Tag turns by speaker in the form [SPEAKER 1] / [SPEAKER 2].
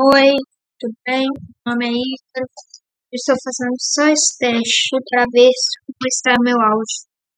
[SPEAKER 1] Oi, tudo bem? Meu nome é Ícaro. Estou fazendo só esse teste para ver se está meu áudio.